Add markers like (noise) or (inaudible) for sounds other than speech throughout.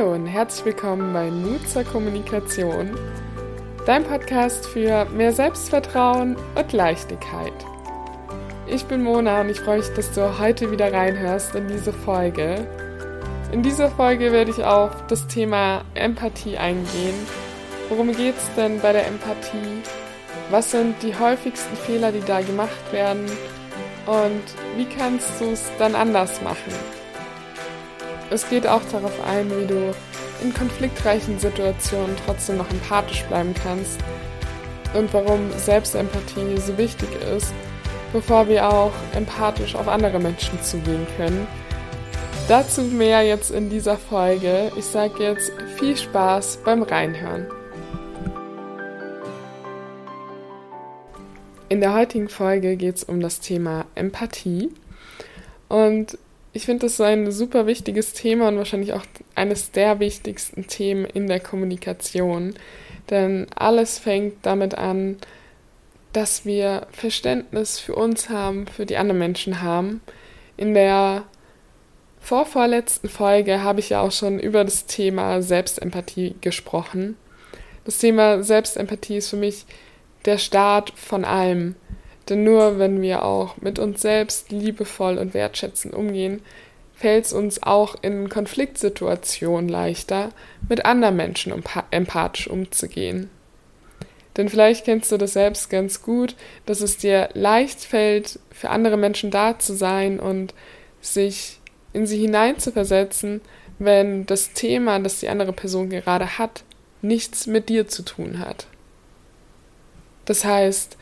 Hallo und herzlich willkommen bei Mut zur Kommunikation, dein Podcast für mehr Selbstvertrauen und Leichtigkeit. Ich bin Mona und ich freue mich, dass du heute wieder reinhörst in diese Folge. In dieser Folge werde ich auf das Thema Empathie eingehen. Worum geht es denn bei der Empathie? Was sind die häufigsten Fehler, die da gemacht werden? Und wie kannst du es dann anders machen? Es geht auch darauf ein, wie du in konfliktreichen Situationen trotzdem noch empathisch bleiben kannst und warum Selbstempathie so wichtig ist, bevor wir auch empathisch auf andere Menschen zugehen können. Dazu mehr jetzt in dieser Folge. Ich sage jetzt viel Spaß beim Reinhören. In der heutigen Folge geht es um das Thema Empathie. Und ich finde das so ein super wichtiges Thema und wahrscheinlich auch eines der wichtigsten Themen in der Kommunikation. Denn alles fängt damit an, dass wir Verständnis für uns haben, für die anderen Menschen haben. In der vorvorletzten Folge habe ich ja auch schon über das Thema Selbstempathie gesprochen. Das Thema Selbstempathie ist für mich der Start von allem. Denn nur wenn wir auch mit uns selbst liebevoll und wertschätzend umgehen, fällt es uns auch in Konfliktsituationen leichter, mit anderen Menschen empathisch umzugehen. Denn vielleicht kennst du das selbst ganz gut, dass es dir leicht fällt, für andere Menschen da zu sein und sich in sie hineinzuversetzen, wenn das Thema, das die andere Person gerade hat, nichts mit dir zu tun hat. Das heißt,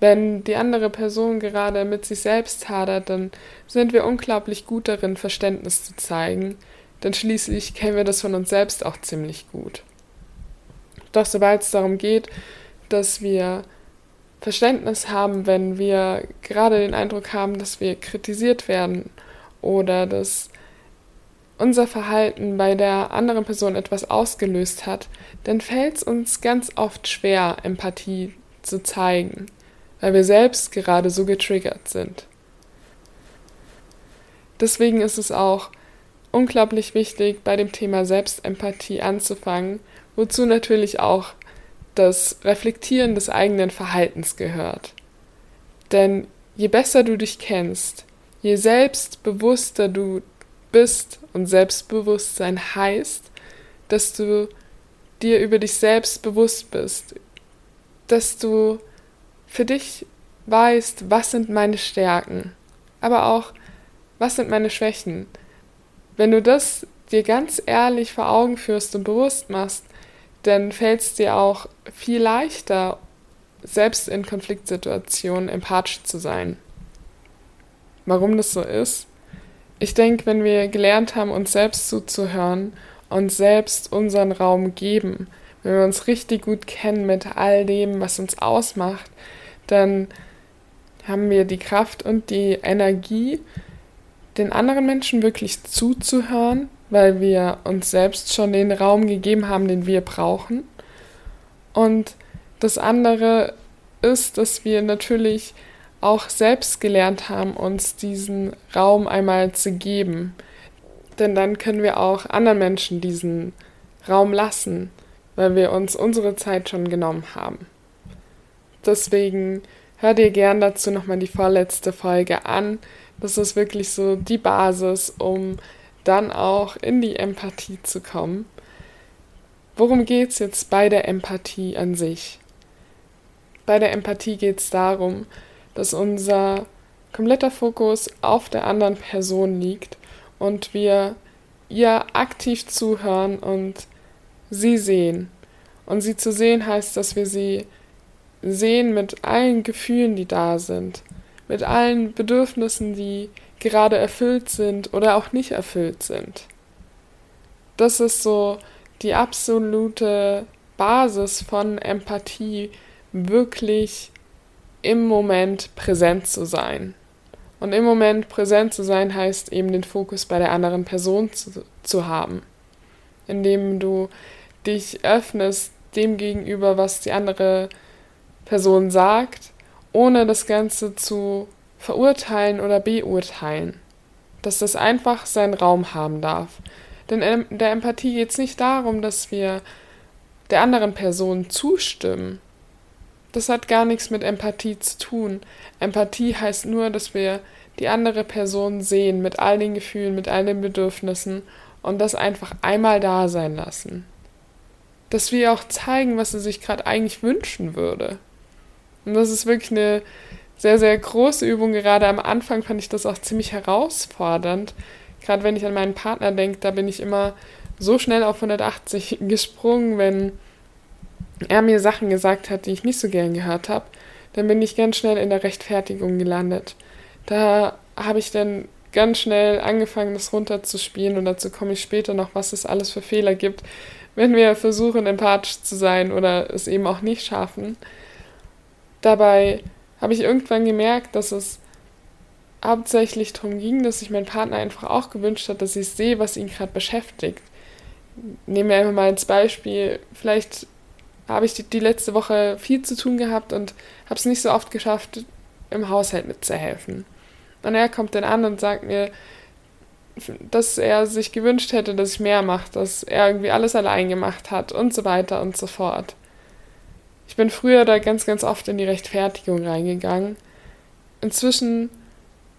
wenn die andere Person gerade mit sich selbst hadert, dann sind wir unglaublich gut darin, Verständnis zu zeigen, denn schließlich kennen wir das von uns selbst auch ziemlich gut. Doch sobald es darum geht, dass wir Verständnis haben, wenn wir gerade den Eindruck haben, dass wir kritisiert werden oder dass unser Verhalten bei der anderen Person etwas ausgelöst hat, dann fällt es uns ganz oft schwer, Empathie zu zeigen weil wir selbst gerade so getriggert sind. Deswegen ist es auch unglaublich wichtig, bei dem Thema Selbstempathie anzufangen, wozu natürlich auch das Reflektieren des eigenen Verhaltens gehört. Denn je besser du dich kennst, je selbstbewusster du bist und Selbstbewusstsein heißt, dass du dir über dich selbst bewusst bist, dass du für dich weißt, was sind meine Stärken, aber auch, was sind meine Schwächen. Wenn du das dir ganz ehrlich vor Augen führst und bewusst machst, dann fällt es dir auch viel leichter, selbst in Konfliktsituationen empathisch zu sein. Warum das so ist? Ich denke, wenn wir gelernt haben, uns selbst zuzuhören und selbst unseren Raum geben, wenn wir uns richtig gut kennen mit all dem, was uns ausmacht, dann haben wir die Kraft und die Energie, den anderen Menschen wirklich zuzuhören, weil wir uns selbst schon den Raum gegeben haben, den wir brauchen. Und das andere ist, dass wir natürlich auch selbst gelernt haben, uns diesen Raum einmal zu geben. Denn dann können wir auch anderen Menschen diesen Raum lassen, weil wir uns unsere Zeit schon genommen haben. Deswegen hör dir gern dazu nochmal die vorletzte Folge an. Das ist wirklich so die Basis, um dann auch in die Empathie zu kommen. Worum geht es jetzt bei der Empathie an sich? Bei der Empathie geht es darum, dass unser kompletter Fokus auf der anderen Person liegt und wir ihr aktiv zuhören und sie sehen. Und sie zu sehen heißt, dass wir sie sehen mit allen Gefühlen, die da sind, mit allen Bedürfnissen, die gerade erfüllt sind oder auch nicht erfüllt sind. Das ist so die absolute Basis von Empathie, wirklich im Moment präsent zu sein. Und im Moment präsent zu sein heißt eben den Fokus bei der anderen Person zu, zu haben, indem du dich öffnest dem gegenüber, was die andere sagt, ohne das Ganze zu verurteilen oder beurteilen. Dass das einfach seinen Raum haben darf. Denn in der Empathie geht es nicht darum, dass wir der anderen Person zustimmen. Das hat gar nichts mit Empathie zu tun. Empathie heißt nur, dass wir die andere Person sehen mit all den Gefühlen, mit all den Bedürfnissen und das einfach einmal da sein lassen. Dass wir auch zeigen, was sie sich gerade eigentlich wünschen würde. Und das ist wirklich eine sehr, sehr große Übung. Gerade am Anfang fand ich das auch ziemlich herausfordernd. Gerade wenn ich an meinen Partner denke, da bin ich immer so schnell auf 180 (laughs) gesprungen, wenn er mir Sachen gesagt hat, die ich nicht so gern gehört habe, dann bin ich ganz schnell in der Rechtfertigung gelandet. Da habe ich dann ganz schnell angefangen, das runterzuspielen und dazu komme ich später noch, was es alles für Fehler gibt, wenn wir versuchen, empathisch zu sein oder es eben auch nicht schaffen. Dabei habe ich irgendwann gemerkt, dass es hauptsächlich darum ging, dass sich mein Partner einfach auch gewünscht hat, dass ich sehe, was ihn gerade beschäftigt. Nehmen wir einfach mal als Beispiel, vielleicht habe ich die, die letzte Woche viel zu tun gehabt und habe es nicht so oft geschafft, im Haushalt mitzuhelfen. Und er kommt dann an und sagt mir, dass er sich gewünscht hätte, dass ich mehr mache, dass er irgendwie alles allein gemacht hat und so weiter und so fort. Ich bin früher da ganz, ganz oft in die Rechtfertigung reingegangen. Inzwischen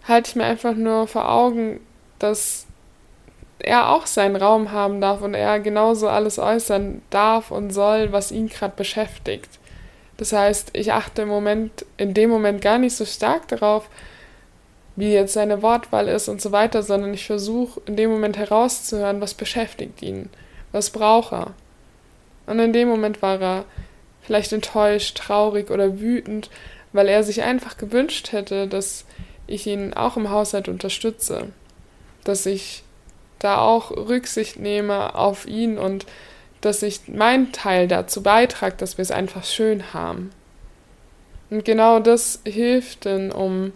halte ich mir einfach nur vor Augen, dass er auch seinen Raum haben darf und er genauso alles äußern darf und soll, was ihn gerade beschäftigt. Das heißt, ich achte im Moment, in dem Moment gar nicht so stark darauf, wie jetzt seine Wortwahl ist und so weiter, sondern ich versuche in dem Moment herauszuhören, was beschäftigt ihn, was braucht er. Und in dem Moment war er vielleicht enttäuscht, traurig oder wütend, weil er sich einfach gewünscht hätte, dass ich ihn auch im Haushalt unterstütze, dass ich da auch Rücksicht nehme auf ihn und dass ich meinen Teil dazu beitrage, dass wir es einfach schön haben. Und genau das hilft dann, um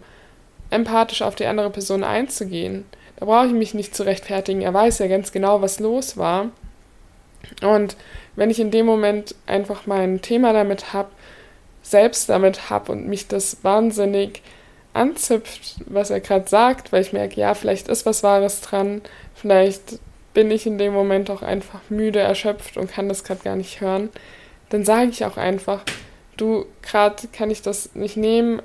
empathisch auf die andere Person einzugehen. Da brauche ich mich nicht zu rechtfertigen. Er weiß ja ganz genau, was los war. Und wenn ich in dem Moment einfach mein Thema damit habe, selbst damit habe und mich das wahnsinnig anzipft, was er gerade sagt, weil ich merke, ja, vielleicht ist was Wahres dran, vielleicht bin ich in dem Moment auch einfach müde, erschöpft und kann das gerade gar nicht hören, dann sage ich auch einfach, du, gerade kann ich das nicht nehmen,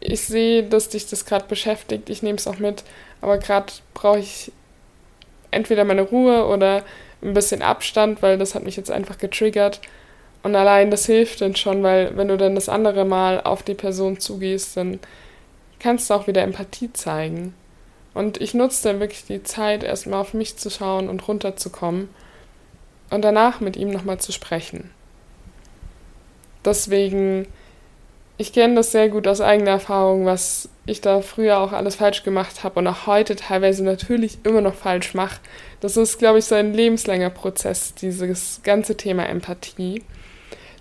ich sehe, dass dich das gerade beschäftigt, ich nehme es auch mit, aber gerade brauche ich entweder meine Ruhe oder ein bisschen Abstand, weil das hat mich jetzt einfach getriggert. Und allein das hilft dann schon, weil wenn du dann das andere Mal auf die Person zugehst, dann kannst du auch wieder Empathie zeigen. Und ich nutze dann wirklich die Zeit, erstmal auf mich zu schauen und runterzukommen und danach mit ihm nochmal zu sprechen. Deswegen, ich kenne das sehr gut aus eigener Erfahrung, was ich da früher auch alles falsch gemacht habe und auch heute teilweise natürlich immer noch falsch mache. Das ist, glaube ich, so ein lebenslanger Prozess, dieses ganze Thema Empathie.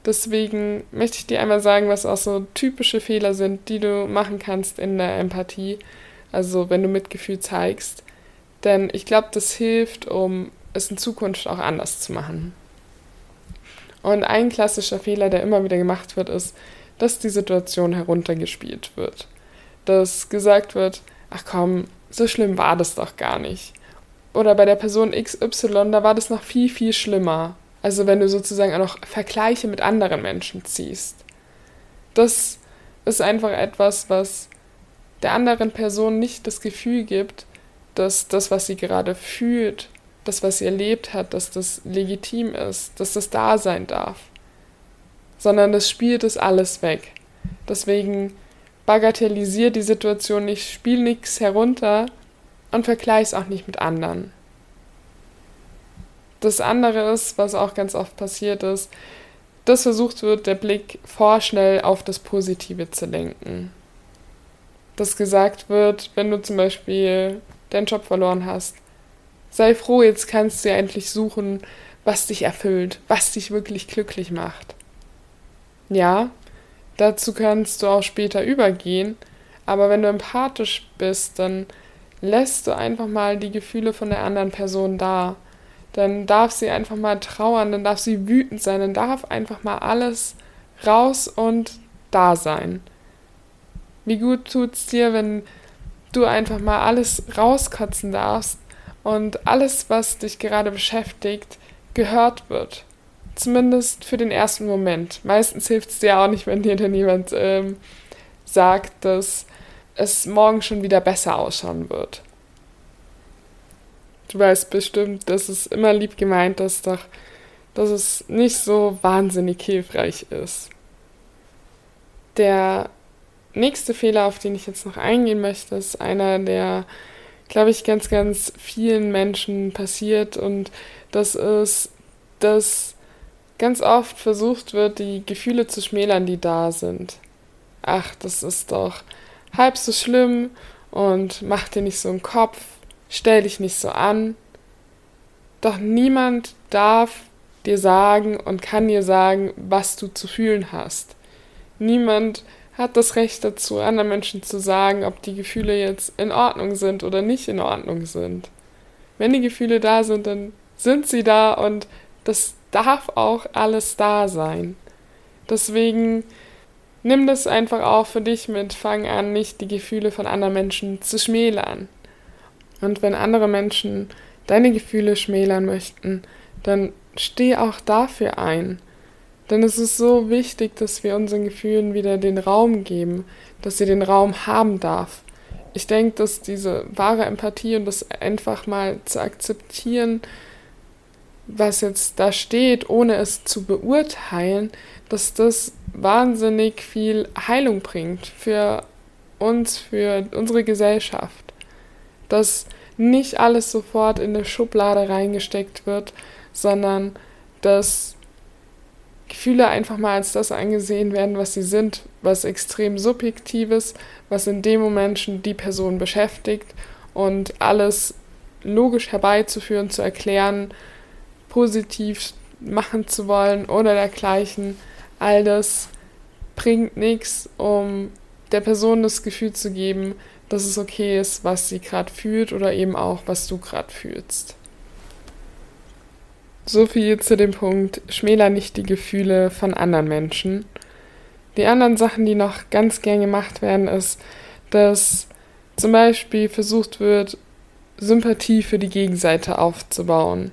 Deswegen möchte ich dir einmal sagen, was auch so typische Fehler sind, die du machen kannst in der Empathie, also wenn du Mitgefühl zeigst. Denn ich glaube, das hilft, um es in Zukunft auch anders zu machen. Und ein klassischer Fehler, der immer wieder gemacht wird, ist, dass die Situation heruntergespielt wird dass gesagt wird, ach komm, so schlimm war das doch gar nicht. Oder bei der Person XY, da war das noch viel, viel schlimmer. Also wenn du sozusagen auch noch Vergleiche mit anderen Menschen ziehst. Das ist einfach etwas, was der anderen Person nicht das Gefühl gibt, dass das, was sie gerade fühlt, das, was sie erlebt hat, dass das legitim ist, dass das da sein darf. Sondern das spielt es alles weg. Deswegen bagatellisier die Situation nicht, spiel nichts herunter und vergleich's auch nicht mit anderen. Das andere ist, was auch ganz oft passiert ist, dass versucht wird, der Blick vorschnell auf das Positive zu lenken. Dass gesagt wird, wenn du zum Beispiel deinen Job verloren hast, sei froh, jetzt kannst du ja endlich suchen, was dich erfüllt, was dich wirklich glücklich macht. Ja, Dazu kannst du auch später übergehen, aber wenn du empathisch bist, dann lässt du einfach mal die Gefühle von der anderen Person da. Dann darf sie einfach mal trauern, dann darf sie wütend sein, dann darf einfach mal alles raus und da sein. Wie gut tut's dir, wenn du einfach mal alles rauskotzen darfst und alles, was dich gerade beschäftigt, gehört wird. Zumindest für den ersten Moment. Meistens hilft es dir auch nicht, wenn dir dann jemand ähm, sagt, dass es morgen schon wieder besser ausschauen wird. Du weißt bestimmt, dass es immer lieb gemeint ist, doch dass es nicht so wahnsinnig hilfreich ist. Der nächste Fehler, auf den ich jetzt noch eingehen möchte, ist einer, der, glaube ich, ganz, ganz vielen Menschen passiert und das ist, dass ganz oft versucht wird, die Gefühle zu schmälern, die da sind. Ach, das ist doch halb so schlimm und mach dir nicht so einen Kopf, stell dich nicht so an. Doch niemand darf dir sagen und kann dir sagen, was du zu fühlen hast. Niemand hat das Recht dazu, anderen Menschen zu sagen, ob die Gefühle jetzt in Ordnung sind oder nicht in Ordnung sind. Wenn die Gefühle da sind, dann sind sie da und das darf auch alles da sein. Deswegen nimm das einfach auch für dich mit, fang an, nicht die Gefühle von anderen Menschen zu schmälern. Und wenn andere Menschen deine Gefühle schmälern möchten, dann steh auch dafür ein. Denn es ist so wichtig, dass wir unseren Gefühlen wieder den Raum geben, dass sie den Raum haben darf. Ich denke, dass diese wahre Empathie und das einfach mal zu akzeptieren, was jetzt da steht, ohne es zu beurteilen, dass das wahnsinnig viel Heilung bringt für uns, für unsere Gesellschaft. Dass nicht alles sofort in eine Schublade reingesteckt wird, sondern dass Gefühle einfach mal als das angesehen werden, was sie sind, was extrem subjektives, was in dem Moment die Person beschäftigt und alles logisch herbeizuführen, zu erklären, positiv machen zu wollen oder dergleichen, all das bringt nichts, um der Person das Gefühl zu geben, dass es okay ist, was sie gerade fühlt oder eben auch, was du gerade fühlst. So viel zu dem Punkt, schmäler nicht die Gefühle von anderen Menschen. Die anderen Sachen, die noch ganz gern gemacht werden, ist, dass zum Beispiel versucht wird, Sympathie für die Gegenseite aufzubauen.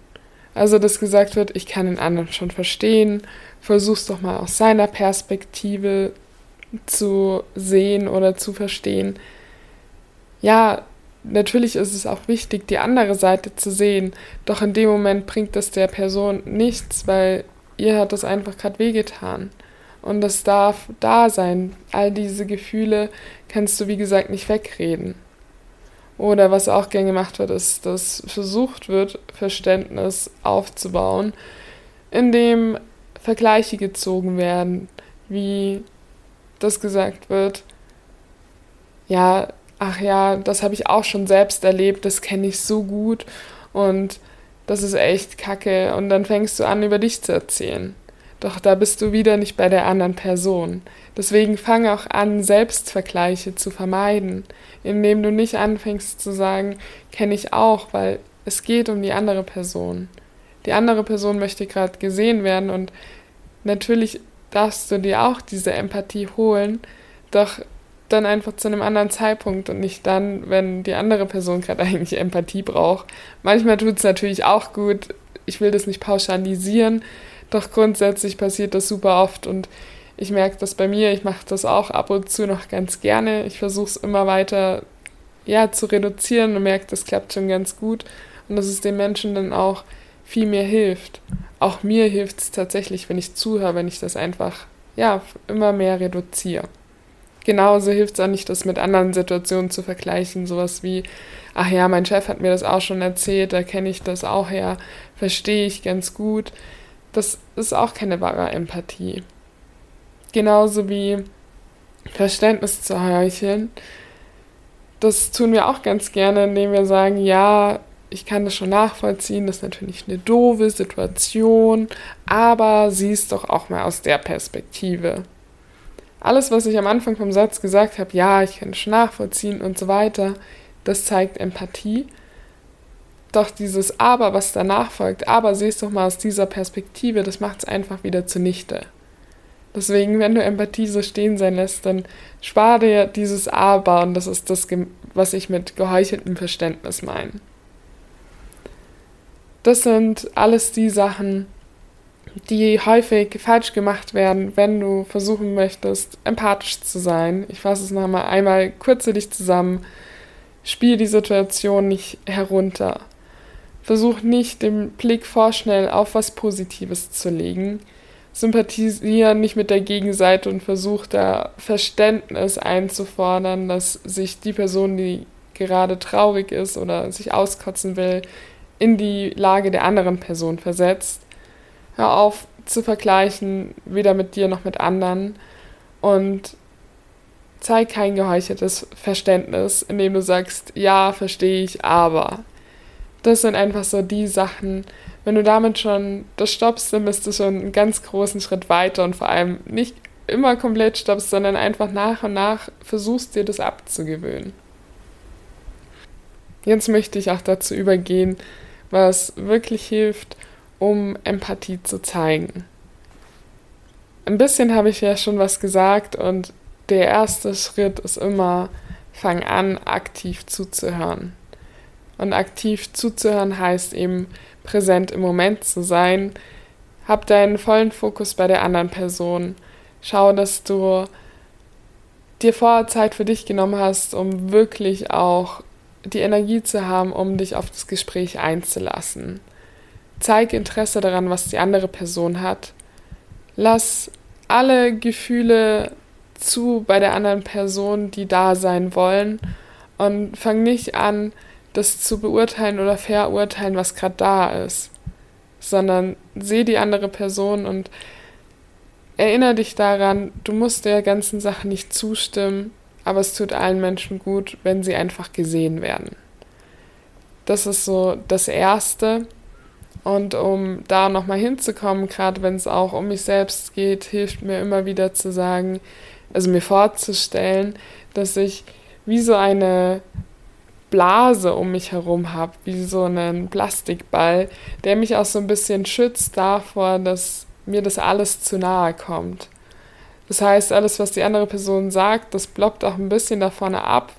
Also, dass gesagt wird, ich kann den anderen schon verstehen, versuch's doch mal aus seiner Perspektive zu sehen oder zu verstehen. Ja, natürlich ist es auch wichtig, die andere Seite zu sehen, doch in dem Moment bringt das der Person nichts, weil ihr hat das einfach gerade wehgetan. Und das darf da sein. All diese Gefühle kannst du, wie gesagt, nicht wegreden. Oder was auch gern gemacht wird, ist, dass versucht wird, Verständnis aufzubauen, indem Vergleiche gezogen werden, wie das gesagt wird, ja, ach ja, das habe ich auch schon selbst erlebt, das kenne ich so gut und das ist echt kacke. Und dann fängst du an, über dich zu erzählen. Doch da bist du wieder nicht bei der anderen Person. Deswegen fang auch an, Selbstvergleiche zu vermeiden, indem du nicht anfängst zu sagen, kenne ich auch, weil es geht um die andere Person. Die andere Person möchte gerade gesehen werden und natürlich darfst du dir auch diese Empathie holen, doch dann einfach zu einem anderen Zeitpunkt und nicht dann, wenn die andere Person (laughs) gerade eigentlich Empathie braucht. Manchmal tut es natürlich auch gut, ich will das nicht pauschalisieren, doch grundsätzlich passiert das super oft und ich merke das bei mir, ich mache das auch ab und zu noch ganz gerne. Ich versuche es immer weiter ja, zu reduzieren und merke, das klappt schon ganz gut und dass es den Menschen dann auch viel mehr hilft. Auch mir hilft es tatsächlich, wenn ich zuhöre, wenn ich das einfach ja, immer mehr reduziere genauso hilft es auch nicht, das mit anderen Situationen zu vergleichen. Sowas wie, ach ja, mein Chef hat mir das auch schon erzählt, da kenne ich das auch her, verstehe ich ganz gut. Das ist auch keine wahre Empathie. Genauso wie Verständnis zu heucheln. Das tun wir auch ganz gerne, indem wir sagen, ja, ich kann das schon nachvollziehen, das ist natürlich eine doofe Situation, aber sieh es doch auch mal aus der Perspektive alles, was ich am Anfang vom Satz gesagt habe, ja, ich kann es nachvollziehen und so weiter, das zeigt Empathie. Doch dieses Aber, was danach folgt, aber siehst doch mal aus dieser Perspektive, das macht es einfach wieder zunichte. Deswegen, wenn du Empathie so stehen sein lässt, dann spar dir dieses Aber und das ist das, was ich mit geheucheltem Verständnis meine. Das sind alles die Sachen, die häufig falsch gemacht werden, wenn du versuchen möchtest, empathisch zu sein. Ich fasse es nochmal einmal kurz für dich zusammen. Spiel die Situation nicht herunter. Versuch nicht, den Blick vorschnell auf was Positives zu legen. Sympathisiere nicht mit der Gegenseite und versuch da Verständnis einzufordern, dass sich die Person, die gerade traurig ist oder sich auskotzen will, in die Lage der anderen Person versetzt. Hör auf zu vergleichen, weder mit dir noch mit anderen. Und zeig kein geheucheltes Verständnis, indem du sagst, ja, verstehe ich, aber. Das sind einfach so die Sachen, wenn du damit schon das stoppst, dann bist du schon einen ganz großen Schritt weiter und vor allem nicht immer komplett stoppst, sondern einfach nach und nach versuchst dir das abzugewöhnen. Jetzt möchte ich auch dazu übergehen, was wirklich hilft, um Empathie zu zeigen. Ein bisschen habe ich ja schon was gesagt und der erste Schritt ist immer, fang an, aktiv zuzuhören. Und aktiv zuzuhören heißt eben, präsent im Moment zu sein. Hab deinen vollen Fokus bei der anderen Person. Schau, dass du dir vorher Zeit für dich genommen hast, um wirklich auch die Energie zu haben, um dich auf das Gespräch einzulassen. Zeig Interesse daran, was die andere Person hat. Lass alle Gefühle zu bei der anderen Person, die da sein wollen. Und fang nicht an, das zu beurteilen oder verurteilen, was gerade da ist, sondern seh die andere Person und erinnere dich daran, du musst der ganzen Sache nicht zustimmen, aber es tut allen Menschen gut, wenn sie einfach gesehen werden. Das ist so das Erste. Und um da nochmal hinzukommen, gerade wenn es auch um mich selbst geht, hilft mir immer wieder zu sagen, also mir vorzustellen, dass ich wie so eine Blase um mich herum habe, wie so einen Plastikball, der mich auch so ein bisschen schützt davor, dass mir das alles zu nahe kommt. Das heißt, alles, was die andere Person sagt, das blockt auch ein bisschen davon ab.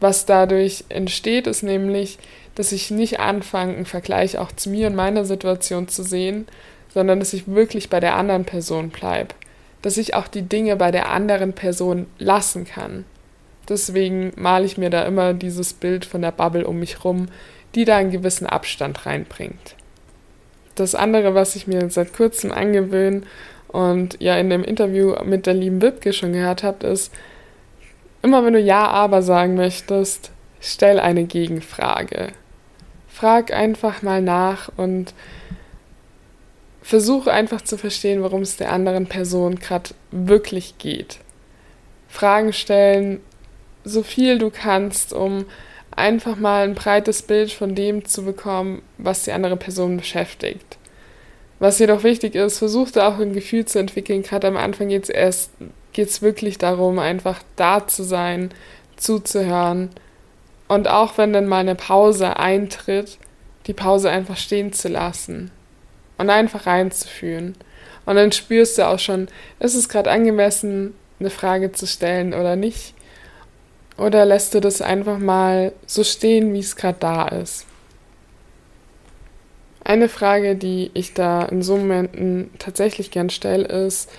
Was dadurch entsteht, ist nämlich, dass ich nicht anfange, einen Vergleich auch zu mir und meiner Situation zu sehen, sondern dass ich wirklich bei der anderen Person bleibe. Dass ich auch die Dinge bei der anderen Person lassen kann. Deswegen male ich mir da immer dieses Bild von der Bubble um mich rum, die da einen gewissen Abstand reinbringt. Das andere, was ich mir seit kurzem angewöhne und ja in dem Interview mit der lieben Wipke schon gehört habt, ist, immer wenn du Ja, aber sagen möchtest, stell eine Gegenfrage. Frag einfach mal nach und versuche einfach zu verstehen, worum es der anderen Person gerade wirklich geht. Fragen stellen, so viel du kannst, um einfach mal ein breites Bild von dem zu bekommen, was die andere Person beschäftigt. Was jedoch wichtig ist, versuch da auch ein Gefühl zu entwickeln. Gerade am Anfang geht es erst geht's wirklich darum, einfach da zu sein, zuzuhören und auch wenn dann mal eine Pause eintritt, die Pause einfach stehen zu lassen und einfach reinzufühlen. Und dann spürst du auch schon, ist es gerade angemessen, eine Frage zu stellen oder nicht. Oder lässt du das einfach mal so stehen, wie es gerade da ist? Eine Frage, die ich da in so Momenten tatsächlich gern stelle, ist,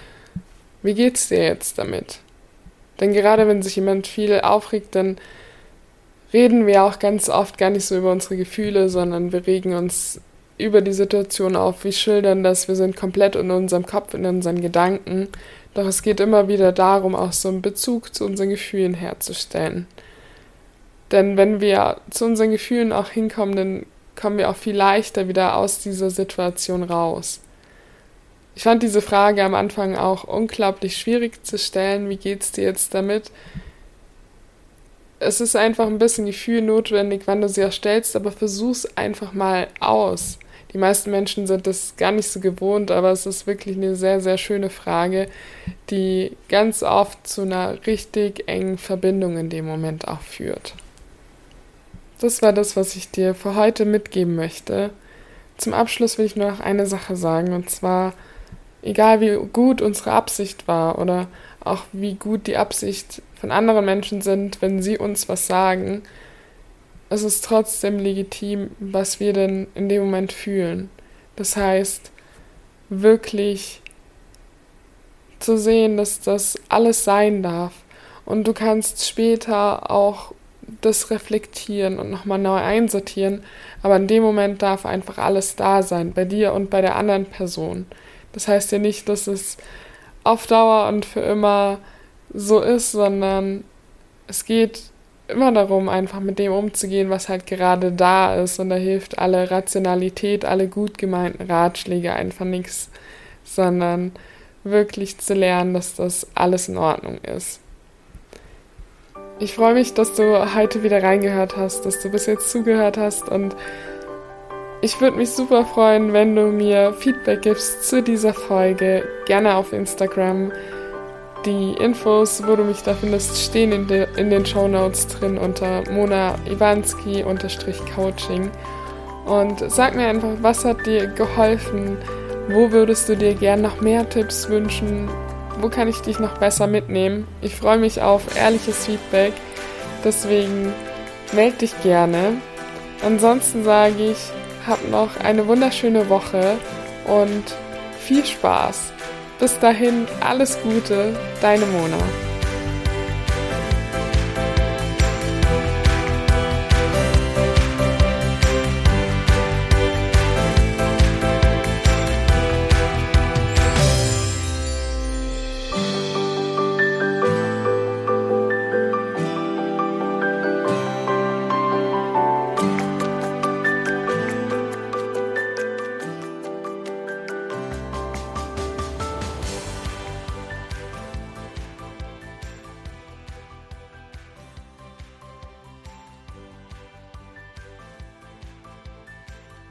wie geht's dir jetzt damit? Denn gerade wenn sich jemand viel aufregt, dann reden wir auch ganz oft gar nicht so über unsere Gefühle, sondern wir regen uns über die Situation auf, wir schildern das, wir sind komplett in unserem Kopf, in unseren Gedanken doch es geht immer wieder darum, auch so einen Bezug zu unseren Gefühlen herzustellen. Denn wenn wir zu unseren Gefühlen auch hinkommen, dann kommen wir auch viel leichter wieder aus dieser Situation raus. Ich fand diese Frage am Anfang auch unglaublich schwierig zu stellen. Wie geht's dir jetzt damit? Es ist einfach ein bisschen Gefühl notwendig, wann du sie auch stellst, aber versuch's einfach mal aus. Die meisten Menschen sind das gar nicht so gewohnt, aber es ist wirklich eine sehr, sehr schöne Frage, die ganz oft zu einer richtig engen Verbindung in dem Moment auch führt. Das war das, was ich dir für heute mitgeben möchte. Zum Abschluss will ich nur noch eine Sache sagen, und zwar, egal wie gut unsere Absicht war oder auch wie gut die Absicht von anderen Menschen sind, wenn sie uns was sagen, es ist trotzdem legitim, was wir denn in dem Moment fühlen. Das heißt, wirklich zu sehen, dass das alles sein darf. Und du kannst später auch das reflektieren und nochmal neu einsortieren, aber in dem Moment darf einfach alles da sein, bei dir und bei der anderen Person. Das heißt ja nicht, dass es auf Dauer und für immer so ist, sondern es geht immer darum, einfach mit dem umzugehen, was halt gerade da ist. Und da hilft alle Rationalität, alle gut gemeinten Ratschläge einfach nichts, sondern wirklich zu lernen, dass das alles in Ordnung ist. Ich freue mich, dass du heute wieder reingehört hast, dass du bis jetzt zugehört hast und ich würde mich super freuen, wenn du mir Feedback gibst zu dieser Folge, gerne auf Instagram. Die Infos, wo du mich da findest, stehen in, de, in den Show Notes drin unter Mona Iwanski-Coaching. Und sag mir einfach, was hat dir geholfen? Wo würdest du dir gern noch mehr Tipps wünschen? Wo kann ich dich noch besser mitnehmen? Ich freue mich auf ehrliches Feedback. Deswegen melde dich gerne. Ansonsten sage ich, hab noch eine wunderschöne Woche und viel Spaß. Bis dahin, alles Gute, deine Mona.